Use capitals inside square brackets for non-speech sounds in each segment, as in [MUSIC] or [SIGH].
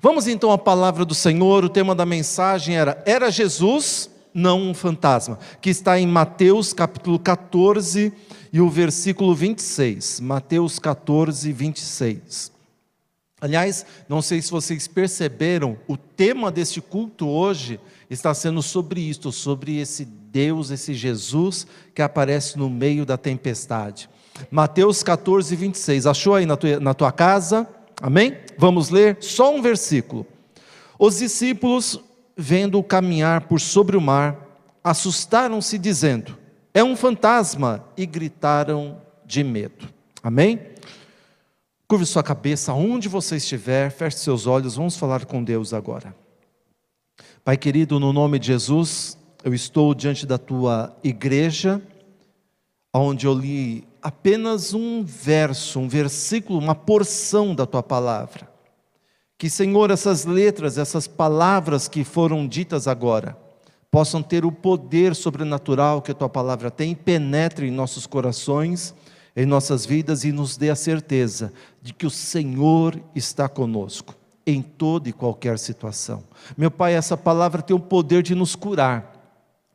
Vamos então à palavra do Senhor. O tema da mensagem era: Era Jesus, não um fantasma, que está em Mateus capítulo 14 e o versículo 26. Mateus 14, 26. Aliás, não sei se vocês perceberam, o tema deste culto hoje está sendo sobre isto, sobre esse Deus, esse Jesus que aparece no meio da tempestade. Mateus 14, 26. Achou aí na tua, na tua casa? Amém? Vamos ler só um versículo. Os discípulos, vendo-o caminhar por sobre o mar, assustaram-se, dizendo: É um fantasma, e gritaram de medo. Amém? Curve sua cabeça, onde você estiver, feche seus olhos, vamos falar com Deus agora. Pai querido, no nome de Jesus, eu estou diante da tua igreja, onde eu li apenas um verso, um versículo, uma porção da tua palavra. Que, Senhor, essas letras, essas palavras que foram ditas agora, possam ter o poder sobrenatural que a tua palavra tem, penetre em nossos corações em nossas vidas e nos dê a certeza de que o Senhor está conosco em toda e qualquer situação. Meu Pai, essa palavra tem o poder de nos curar,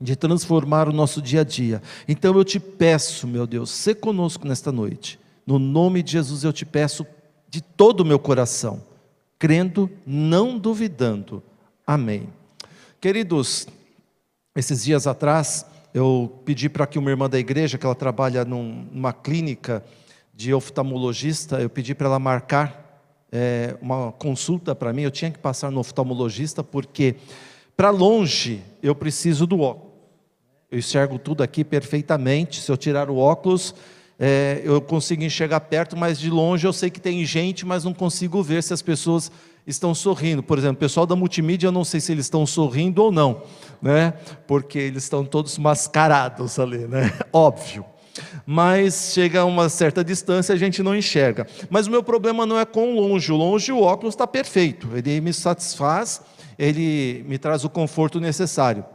de transformar o nosso dia a dia. Então eu te peço, meu Deus, se conosco nesta noite. No nome de Jesus eu te peço de todo o meu coração, crendo, não duvidando. Amém. Queridos, esses dias atrás, eu pedi para que uma irmã da igreja, que ela trabalha numa clínica de oftalmologista, eu pedi para ela marcar é, uma consulta para mim. Eu tinha que passar no oftalmologista, porque para longe eu preciso do óculos. Eu enxergo tudo aqui perfeitamente. Se eu tirar o óculos, é, eu consigo enxergar perto, mas de longe eu sei que tem gente, mas não consigo ver se as pessoas estão sorrindo. Por exemplo, o pessoal da multimídia, eu não sei se eles estão sorrindo ou não, né? Porque eles estão todos mascarados ali, né? [LAUGHS] Óbvio. Mas chega a uma certa distância a gente não enxerga. Mas o meu problema não é com longe. Longe o óculos está perfeito. Ele me satisfaz, ele me traz o conforto necessário.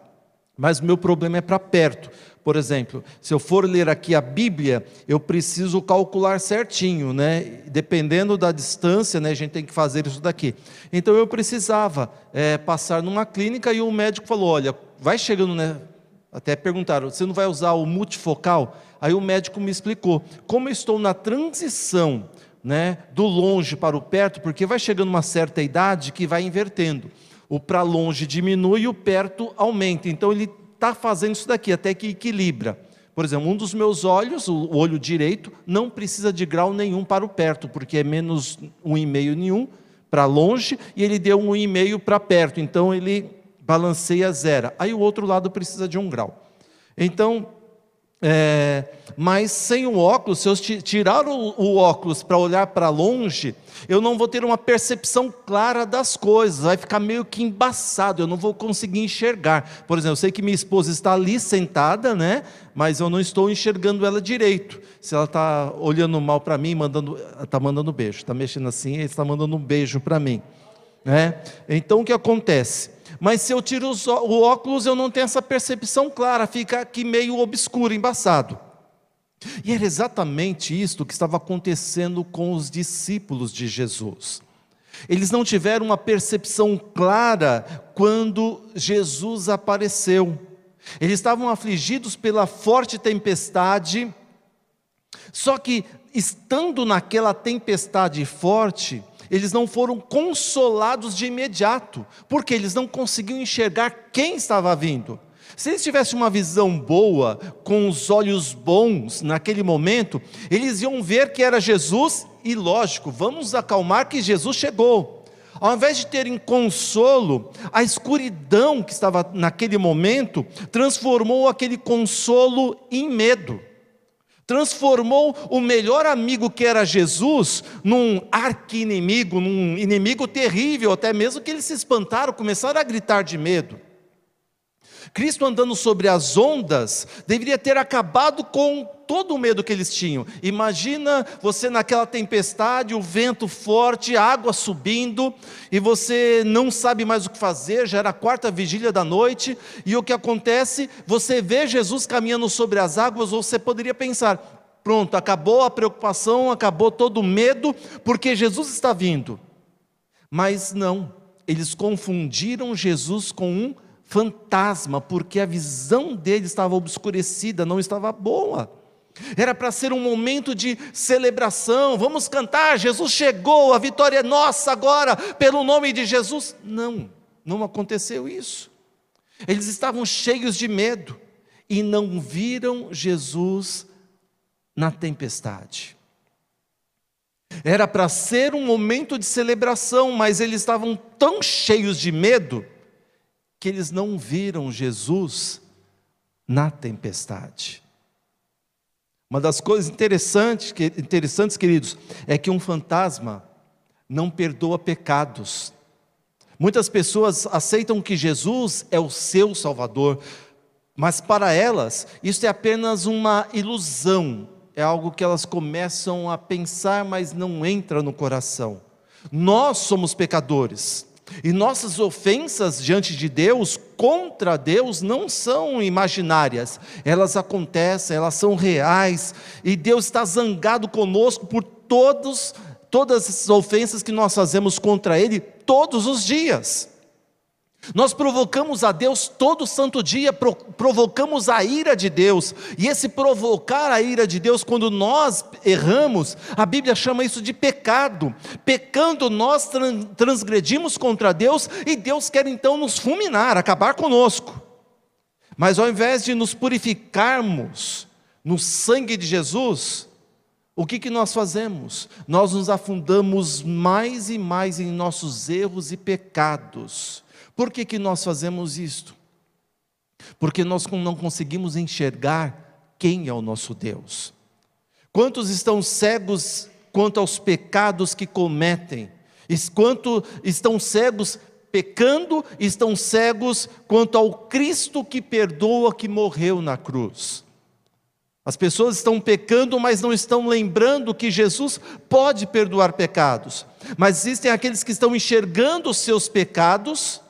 Mas o meu problema é para perto. Por exemplo, se eu for ler aqui a Bíblia, eu preciso calcular certinho, né? Dependendo da distância, né? A gente tem que fazer isso daqui. Então eu precisava é, passar numa clínica e o médico falou: olha, vai chegando, né? Até perguntaram: você não vai usar o multifocal? Aí o médico me explicou: como eu estou na transição, né? Do longe para o perto, porque vai chegando uma certa idade que vai invertendo. O para longe diminui e o perto aumenta. Então ele está fazendo isso daqui, até que equilibra. Por exemplo, um dos meus olhos, o olho direito, não precisa de grau nenhum para o perto, porque é menos um e meio nenhum para longe, e ele deu um e meio para perto, então ele balanceia zero. Aí o outro lado precisa de um grau. Então, é, mas sem o óculos, se eu tirar o, o óculos para olhar para longe, eu não vou ter uma percepção clara das coisas, vai ficar meio que embaçado, eu não vou conseguir enxergar. Por exemplo, eu sei que minha esposa está ali sentada, né? Mas eu não estou enxergando ela direito. Se ela está olhando mal para mim, mandando, está mandando beijo, está mexendo assim, está mandando um beijo para mim, né? Então o que acontece? Mas se eu tiro o óculos, eu não tenho essa percepção clara, fica aqui meio obscuro, embaçado. E era exatamente isto que estava acontecendo com os discípulos de Jesus. Eles não tiveram uma percepção clara quando Jesus apareceu. Eles estavam afligidos pela forte tempestade, só que estando naquela tempestade forte, eles não foram consolados de imediato, porque eles não conseguiam enxergar quem estava vindo. Se eles tivessem uma visão boa, com os olhos bons naquele momento, eles iam ver que era Jesus e, lógico, vamos acalmar que Jesus chegou. Ao invés de terem consolo, a escuridão que estava naquele momento transformou aquele consolo em medo transformou o melhor amigo que era Jesus num arqui-inimigo, num inimigo terrível, até mesmo que eles se espantaram, começaram a gritar de medo. Cristo andando sobre as ondas deveria ter acabado com todo o medo que eles tinham. Imagina você naquela tempestade, o vento forte, a água subindo, e você não sabe mais o que fazer, já era a quarta vigília da noite, e o que acontece? Você vê Jesus caminhando sobre as águas, ou você poderia pensar: pronto, acabou a preocupação, acabou todo o medo, porque Jesus está vindo. Mas não, eles confundiram Jesus com um fantasma, porque a visão dele estava obscurecida, não estava boa. Era para ser um momento de celebração, vamos cantar, Jesus chegou, a vitória é nossa agora, pelo nome de Jesus. Não, não aconteceu isso. Eles estavam cheios de medo e não viram Jesus na tempestade. Era para ser um momento de celebração, mas eles estavam tão cheios de medo que eles não viram Jesus na tempestade. Uma das coisas interessantes, interessantes, queridos, é que um fantasma não perdoa pecados. Muitas pessoas aceitam que Jesus é o seu Salvador, mas para elas isso é apenas uma ilusão, é algo que elas começam a pensar, mas não entra no coração. Nós somos pecadores. E nossas ofensas diante de Deus, contra Deus, não são imaginárias, elas acontecem, elas são reais, e Deus está zangado conosco por todos, todas as ofensas que nós fazemos contra Ele todos os dias. Nós provocamos a Deus todo santo dia, provocamos a ira de Deus, e esse provocar a ira de Deus, quando nós erramos, a Bíblia chama isso de pecado. Pecando, nós transgredimos contra Deus, e Deus quer então nos fulminar, acabar conosco. Mas ao invés de nos purificarmos no sangue de Jesus, o que, que nós fazemos? Nós nos afundamos mais e mais em nossos erros e pecados por que, que nós fazemos isto? Porque nós não conseguimos enxergar quem é o nosso Deus. Quantos estão cegos quanto aos pecados que cometem? Quanto estão cegos pecando, estão cegos quanto ao Cristo que perdoa, que morreu na cruz. As pessoas estão pecando, mas não estão lembrando que Jesus pode perdoar pecados. Mas existem aqueles que estão enxergando os seus pecados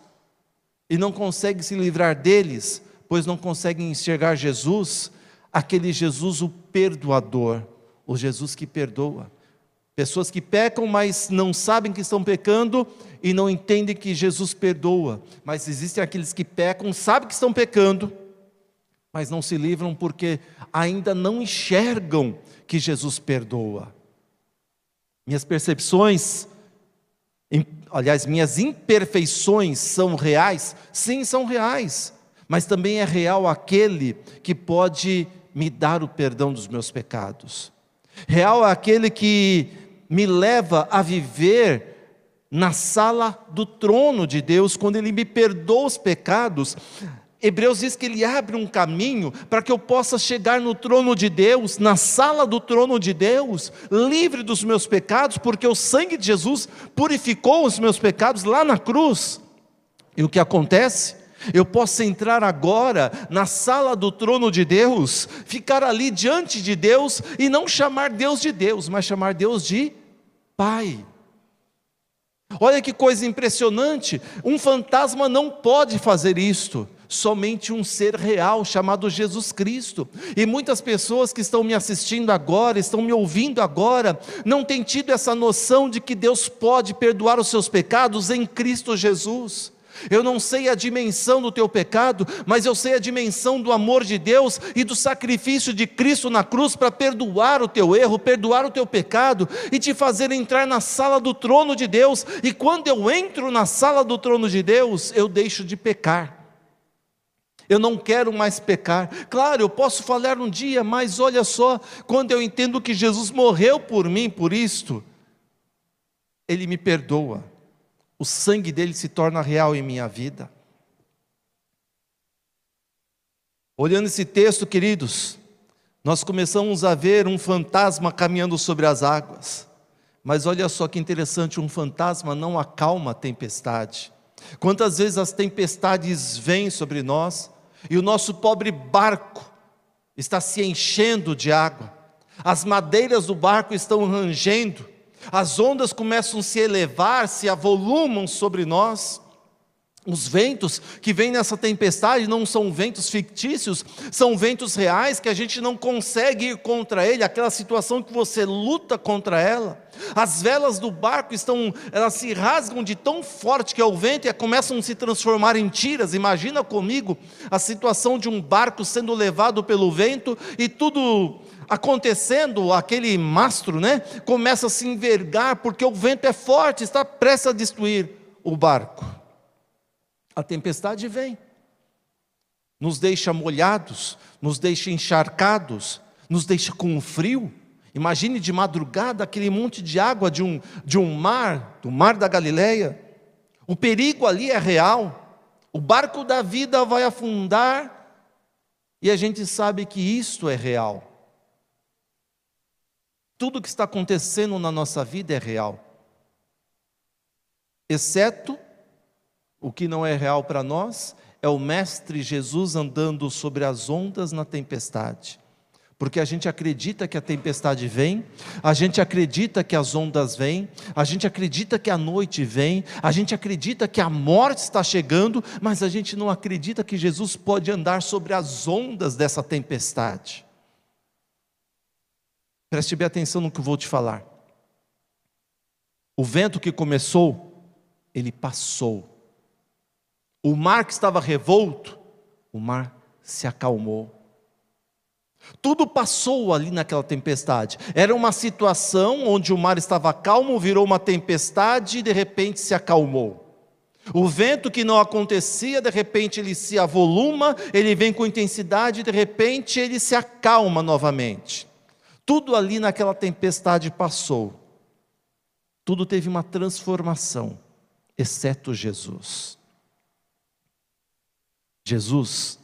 e não conseguem se livrar deles, pois não conseguem enxergar Jesus, aquele Jesus o perdoador, o Jesus que perdoa. Pessoas que pecam, mas não sabem que estão pecando e não entendem que Jesus perdoa. Mas existem aqueles que pecam, sabem que estão pecando, mas não se livram porque ainda não enxergam que Jesus perdoa. Minhas percepções aliás, minhas imperfeições são reais? Sim, são reais. Mas também é real aquele que pode me dar o perdão dos meus pecados. Real é aquele que me leva a viver na sala do trono de Deus, quando Ele me perdoa os pecados, Hebreus diz que ele abre um caminho para que eu possa chegar no trono de Deus, na sala do trono de Deus, livre dos meus pecados, porque o sangue de Jesus purificou os meus pecados lá na cruz. E o que acontece? Eu posso entrar agora na sala do trono de Deus, ficar ali diante de Deus e não chamar Deus de Deus, mas chamar Deus de Pai. Olha que coisa impressionante, um fantasma não pode fazer isto somente um ser real chamado Jesus Cristo. E muitas pessoas que estão me assistindo agora, estão me ouvindo agora, não têm tido essa noção de que Deus pode perdoar os seus pecados em Cristo Jesus. Eu não sei a dimensão do teu pecado, mas eu sei a dimensão do amor de Deus e do sacrifício de Cristo na cruz para perdoar o teu erro, perdoar o teu pecado e te fazer entrar na sala do trono de Deus. E quando eu entro na sala do trono de Deus, eu deixo de pecar eu não quero mais pecar. Claro, eu posso falhar um dia, mas olha só, quando eu entendo que Jesus morreu por mim, por isto, Ele me perdoa, o sangue dele se torna real em minha vida. Olhando esse texto, queridos, nós começamos a ver um fantasma caminhando sobre as águas. Mas olha só que interessante, um fantasma não acalma a tempestade. Quantas vezes as tempestades vêm sobre nós, e o nosso pobre barco está se enchendo de água, as madeiras do barco estão rangendo, as ondas começam a se elevar, se avolumam sobre nós, Os ventos que vêm nessa tempestade não são ventos fictícios, são ventos reais que a gente não consegue ir contra ele, aquela situação que você luta contra ela. As velas do barco estão, elas se rasgam de tão forte que é o vento e começam a se transformar em tiras. Imagina comigo a situação de um barco sendo levado pelo vento e tudo acontecendo, aquele mastro, né, começa a se envergar porque o vento é forte, está prestes a destruir o barco. A tempestade vem, nos deixa molhados, nos deixa encharcados, nos deixa com frio. Imagine de madrugada aquele monte de água de um, de um mar, do mar da Galileia. O perigo ali é real. O barco da vida vai afundar e a gente sabe que isto é real. Tudo que está acontecendo na nossa vida é real, exceto o que não é real para nós é o Mestre Jesus andando sobre as ondas na tempestade. Porque a gente acredita que a tempestade vem, a gente acredita que as ondas vêm, a gente acredita que a noite vem, a gente acredita que a morte está chegando, mas a gente não acredita que Jesus pode andar sobre as ondas dessa tempestade. Preste bem atenção no que eu vou te falar. O vento que começou, ele passou. O mar que estava revolto, o mar se acalmou. Tudo passou ali naquela tempestade. Era uma situação onde o mar estava calmo, virou uma tempestade e de repente se acalmou. O vento que não acontecia, de repente ele se avoluma, ele vem com intensidade, e de repente ele se acalma novamente. Tudo ali naquela tempestade passou. Tudo teve uma transformação, exceto Jesus. Jesus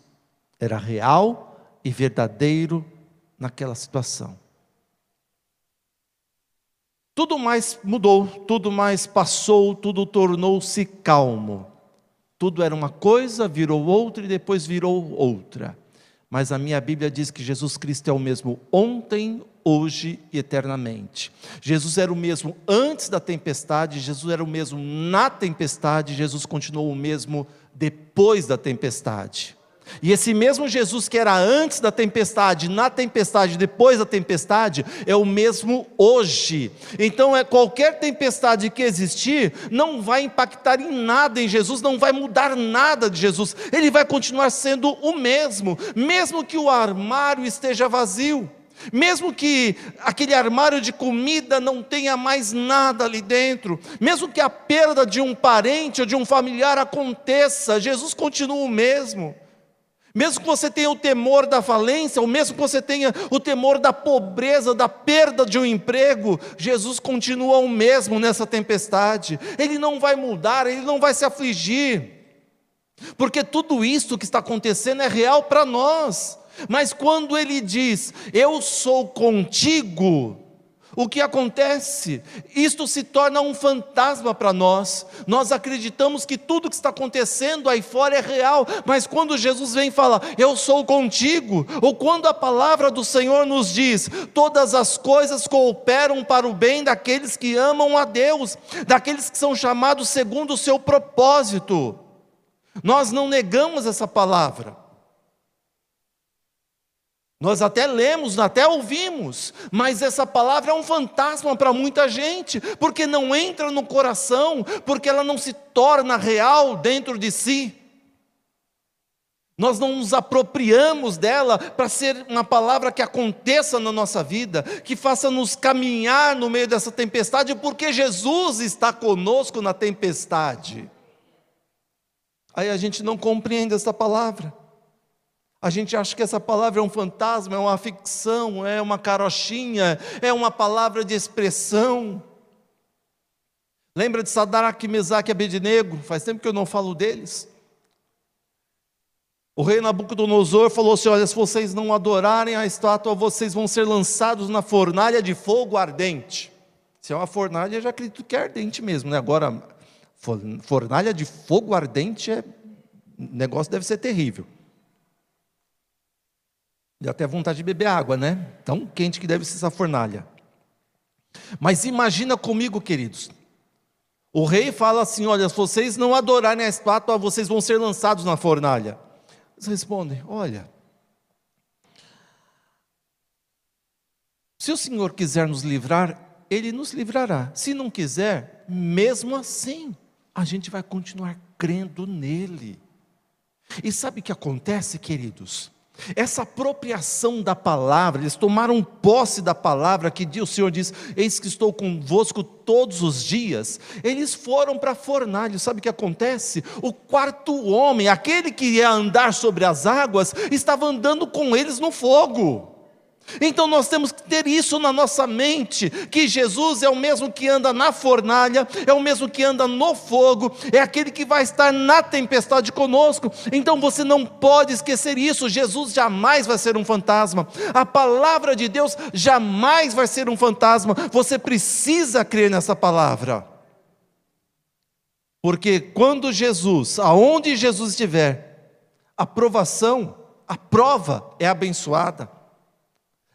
era real e verdadeiro naquela situação. Tudo mais mudou, tudo mais passou, tudo tornou-se calmo. Tudo era uma coisa, virou outra e depois virou outra. Mas a minha Bíblia diz que Jesus Cristo é o mesmo ontem, hoje e eternamente. Jesus era o mesmo antes da tempestade, Jesus era o mesmo na tempestade, Jesus continuou o mesmo depois da tempestade. E esse mesmo Jesus que era antes da tempestade, na tempestade, depois da tempestade, é o mesmo hoje. Então, é qualquer tempestade que existir não vai impactar em nada em Jesus, não vai mudar nada de Jesus. Ele vai continuar sendo o mesmo, mesmo que o armário esteja vazio. Mesmo que aquele armário de comida não tenha mais nada ali dentro, mesmo que a perda de um parente ou de um familiar aconteça, Jesus continua o mesmo. Mesmo que você tenha o temor da falência, ou mesmo que você tenha o temor da pobreza, da perda de um emprego, Jesus continua o mesmo nessa tempestade. Ele não vai mudar, ele não vai se afligir. Porque tudo isso que está acontecendo é real para nós. Mas quando ele diz, Eu sou contigo, o que acontece? Isto se torna um fantasma para nós. Nós acreditamos que tudo que está acontecendo aí fora é real, mas quando Jesus vem falar, Eu sou contigo, ou quando a palavra do Senhor nos diz, todas as coisas cooperam para o bem daqueles que amam a Deus, daqueles que são chamados segundo o seu propósito. Nós não negamos essa palavra. Nós até lemos, até ouvimos, mas essa palavra é um fantasma para muita gente, porque não entra no coração, porque ela não se torna real dentro de si. Nós não nos apropriamos dela para ser uma palavra que aconteça na nossa vida, que faça nos caminhar no meio dessa tempestade, porque Jesus está conosco na tempestade. Aí a gente não compreende essa palavra. A gente acha que essa palavra é um fantasma, é uma ficção, é uma carochinha, é uma palavra de expressão. Lembra de Sadraque, Mesaque e Abednego? Faz tempo que eu não falo deles. O rei Nabucodonosor falou assim: Olha, se vocês não adorarem a estátua, vocês vão ser lançados na fornalha de fogo ardente. Se é uma fornalha, eu já acredito que é ardente mesmo, né? Agora, fornalha de fogo ardente, é... o negócio deve ser terrível. Deu até vontade de beber água, né? Tão quente que deve ser essa fornalha. Mas imagina comigo, queridos, O rei fala assim: Olha, se vocês não adorarem a estátua, vocês vão ser lançados na fornalha. Eles respondem: Olha, se o Senhor quiser nos livrar, Ele nos livrará. Se não quiser, mesmo assim, a gente vai continuar crendo nele. E sabe o que acontece, queridos? Essa apropriação da palavra, eles tomaram posse da palavra que o Senhor diz: Eis que estou convosco todos os dias. Eles foram para a fornalha, sabe o que acontece? O quarto homem, aquele que ia andar sobre as águas, estava andando com eles no fogo. Então nós temos que ter isso na nossa mente, que Jesus é o mesmo que anda na fornalha, é o mesmo que anda no fogo, é aquele que vai estar na tempestade conosco. Então você não pode esquecer isso. Jesus jamais vai ser um fantasma. A palavra de Deus jamais vai ser um fantasma. Você precisa crer nessa palavra. Porque quando Jesus, aonde Jesus estiver, a provação, a prova é abençoada.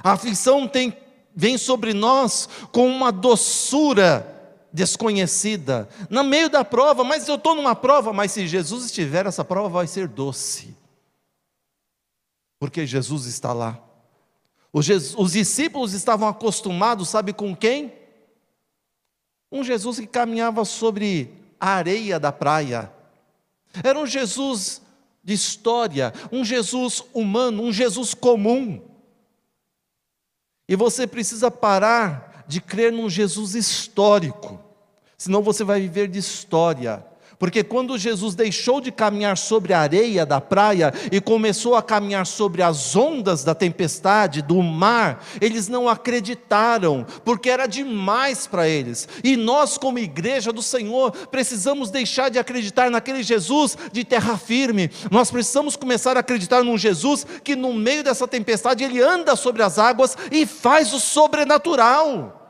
A aflição tem, vem sobre nós com uma doçura desconhecida, no meio da prova, mas eu estou numa prova, mas se Jesus estiver, essa prova vai ser doce, porque Jesus está lá. Os, Jesus, os discípulos estavam acostumados, sabe com quem? Um Jesus que caminhava sobre a areia da praia, era um Jesus de história, um Jesus humano, um Jesus comum. E você precisa parar de crer num Jesus histórico, senão você vai viver de história. Porque quando Jesus deixou de caminhar sobre a areia da praia e começou a caminhar sobre as ondas da tempestade, do mar, eles não acreditaram, porque era demais para eles. E nós, como igreja do Senhor, precisamos deixar de acreditar naquele Jesus de terra firme. Nós precisamos começar a acreditar num Jesus que, no meio dessa tempestade, ele anda sobre as águas e faz o sobrenatural.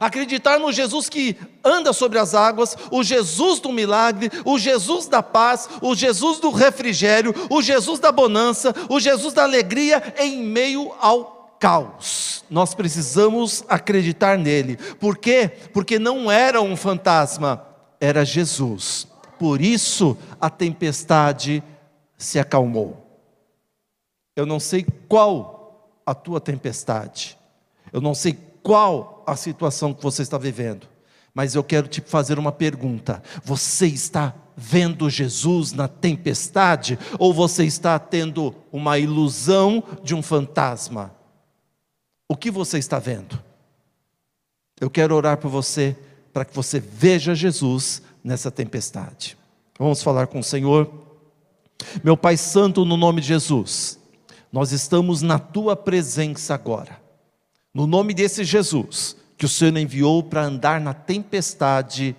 Acreditar no Jesus que anda sobre as águas, o Jesus do milagre, o Jesus da paz, o Jesus do refrigério, o Jesus da bonança, o Jesus da alegria em meio ao caos. Nós precisamos acreditar nele. Por quê? Porque não era um fantasma, era Jesus. Por isso a tempestade se acalmou. Eu não sei qual a tua tempestade. Eu não sei qual a situação que você está vivendo, mas eu quero te fazer uma pergunta: você está vendo Jesus na tempestade ou você está tendo uma ilusão de um fantasma? O que você está vendo? Eu quero orar por você para que você veja Jesus nessa tempestade. Vamos falar com o Senhor. Meu Pai Santo, no nome de Jesus, nós estamos na tua presença agora no nome desse Jesus, que o Senhor enviou para andar na tempestade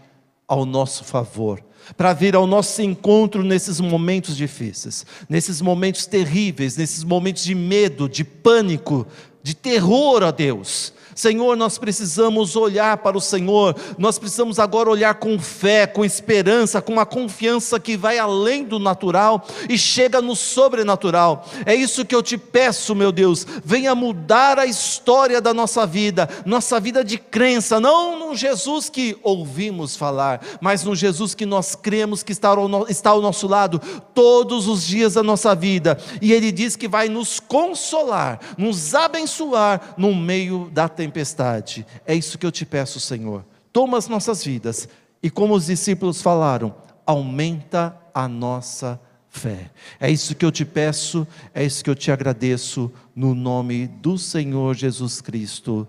ao nosso favor, para vir ao nosso encontro nesses momentos difíceis, nesses momentos terríveis, nesses momentos de medo, de pânico, de terror a Deus. Senhor, nós precisamos olhar para o Senhor, nós precisamos agora olhar com fé, com esperança, com uma confiança que vai além do natural e chega no sobrenatural. É isso que eu te peço, meu Deus, venha mudar a história da nossa vida, nossa vida de crença, não no Jesus que ouvimos falar, mas no Jesus que nós cremos que está ao, está ao nosso lado todos os dias da nossa vida, e Ele diz que vai nos consolar, nos abençoar no meio da tempestade tempestade. É isso que eu te peço, Senhor. Toma as nossas vidas e, como os discípulos falaram, aumenta a nossa fé. É isso que eu te peço, é isso que eu te agradeço, no nome do Senhor Jesus Cristo.